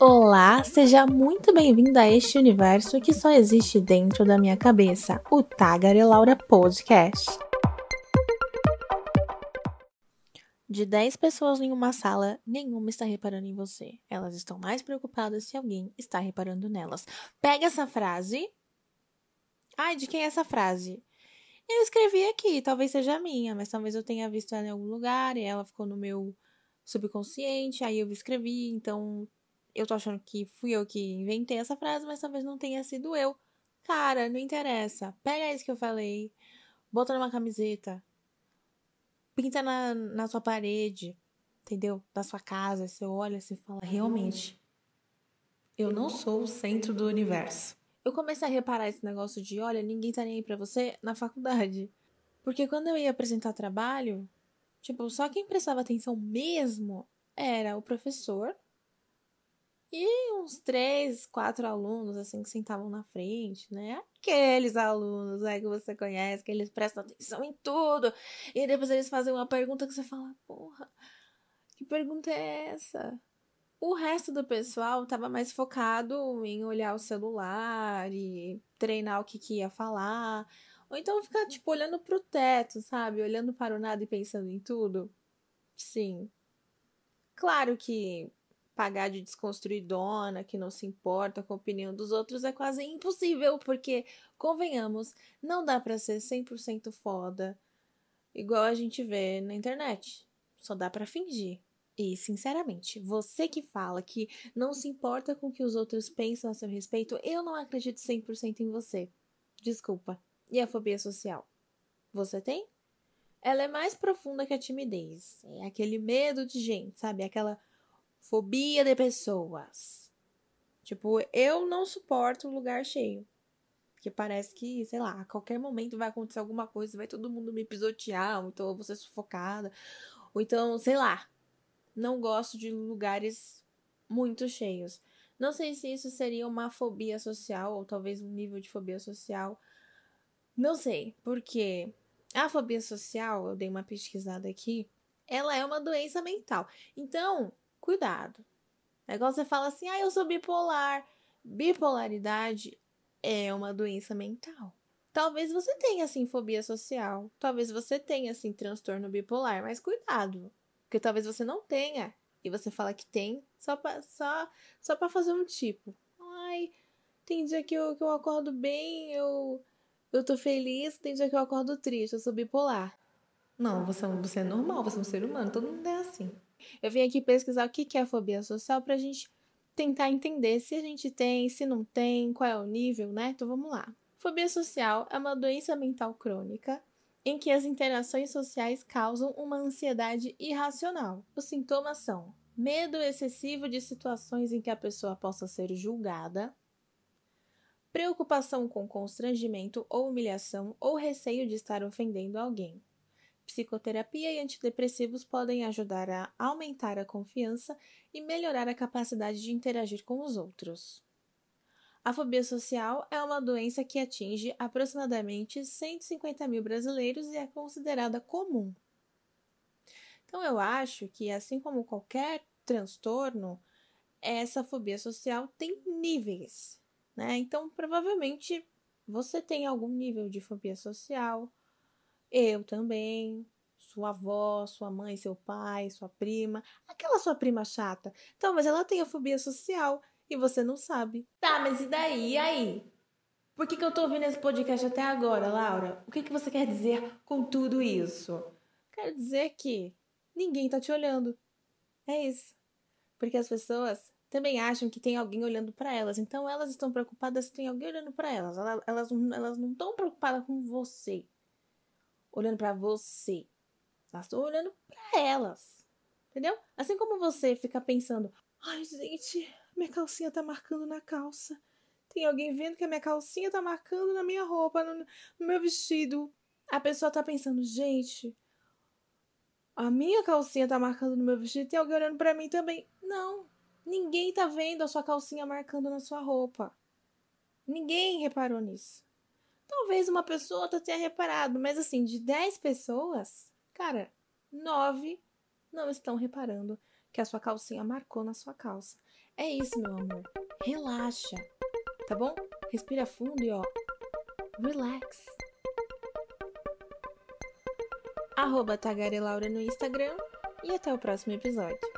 Olá, seja muito bem-vindo a este universo que só existe dentro da minha cabeça, o Laura Podcast. De 10 pessoas em uma sala, nenhuma está reparando em você. Elas estão mais preocupadas se alguém está reparando nelas. Pega essa frase. Ai, de quem é essa frase? Eu escrevi aqui, talvez seja minha, mas talvez eu tenha visto ela em algum lugar e ela ficou no meu subconsciente, aí eu escrevi, então eu tô achando que fui eu que inventei essa frase, mas talvez não tenha sido eu. Cara, não interessa. Pega isso que eu falei, bota numa camiseta, pinta na, na sua parede, entendeu? Na sua casa, você olha, você fala, realmente, eu não sou o centro do universo. Eu comecei a reparar esse negócio de, olha, ninguém tá nem aí pra você na faculdade. Porque quando eu ia apresentar trabalho, tipo, só quem prestava atenção mesmo era o professor e uns três, quatro alunos, assim, que sentavam na frente, né? Aqueles alunos né, que você conhece, que eles prestam atenção em tudo. E depois eles fazem uma pergunta que você fala, porra, que pergunta é essa? O resto do pessoal tava mais focado em olhar o celular e treinar o que, que ia falar. Ou então ficar, tipo, olhando pro teto, sabe? Olhando para o nada e pensando em tudo. Sim. Claro que pagar de desconstruidona, que não se importa com a opinião dos outros, é quase impossível, porque, convenhamos, não dá para ser 100% foda, igual a gente vê na internet. Só dá para fingir. E, sinceramente, você que fala que não se importa com o que os outros pensam a seu respeito, eu não acredito 100% em você. Desculpa. E a fobia social? Você tem? Ela é mais profunda que a timidez. É aquele medo de gente, sabe? Aquela Fobia de pessoas. Tipo, eu não suporto lugar cheio. Porque parece que, sei lá, a qualquer momento vai acontecer alguma coisa, vai todo mundo me pisotear, ou então eu vou ser sufocada. Ou então, sei lá. Não gosto de lugares muito cheios. Não sei se isso seria uma fobia social, ou talvez um nível de fobia social. Não sei, porque a fobia social, eu dei uma pesquisada aqui, ela é uma doença mental. Então, cuidado. É igual você fala assim, ah, eu sou bipolar. Bipolaridade é uma doença mental. Talvez você tenha, assim, fobia social. Talvez você tenha, assim, transtorno bipolar. Mas cuidado. Porque talvez você não tenha. E você fala que tem só pra, só, só pra fazer um tipo. Ai, tem dia que eu, que eu acordo bem, eu, eu tô feliz. Tem dia que eu acordo triste, eu sou bipolar. Não, você, você é normal, você é um ser humano. Todo mundo é assim. Eu vim aqui pesquisar o que é fobia social para a gente tentar entender se a gente tem, se não tem, qual é o nível, né? Então vamos lá. Fobia social é uma doença mental crônica em que as interações sociais causam uma ansiedade irracional. Os sintomas são medo excessivo de situações em que a pessoa possa ser julgada, preocupação com constrangimento ou humilhação ou receio de estar ofendendo alguém. Psicoterapia e antidepressivos podem ajudar a aumentar a confiança e melhorar a capacidade de interagir com os outros. A fobia social é uma doença que atinge aproximadamente 150 mil brasileiros e é considerada comum. Então, eu acho que, assim como qualquer transtorno, essa fobia social tem níveis, né? Então, provavelmente você tem algum nível de fobia social, eu também. Sua avó, sua mãe, seu pai, sua prima. Aquela sua prima chata. Talvez ela tenha fobia social e você não sabe. Tá, mas e daí? E aí? Por que, que eu tô ouvindo esse podcast até agora, Laura? O que, que você quer dizer com tudo isso? Quero dizer que ninguém tá te olhando. É isso. Porque as pessoas também acham que tem alguém olhando para elas. Então elas estão preocupadas se tem alguém olhando para elas. Elas, elas, elas não estão preocupadas com você olhando para você. Elas estão olhando para elas. Entendeu? Assim como você fica pensando: ai, gente, minha calcinha tá marcando na calça. Tem alguém vendo que a minha calcinha tá marcando na minha roupa, no, no meu vestido. A pessoa tá pensando: gente, a minha calcinha tá marcando no meu vestido, tem alguém olhando para mim também. Não, ninguém tá vendo a sua calcinha marcando na sua roupa. Ninguém reparou nisso. Talvez uma pessoa outra tenha reparado, mas assim, de 10 pessoas, cara, 9 não estão reparando que a sua calcinha marcou na sua calça. É isso, meu amor. Relaxa, tá bom? Respira fundo e ó, relax. Arroba Tagarelaura no Instagram e até o próximo episódio.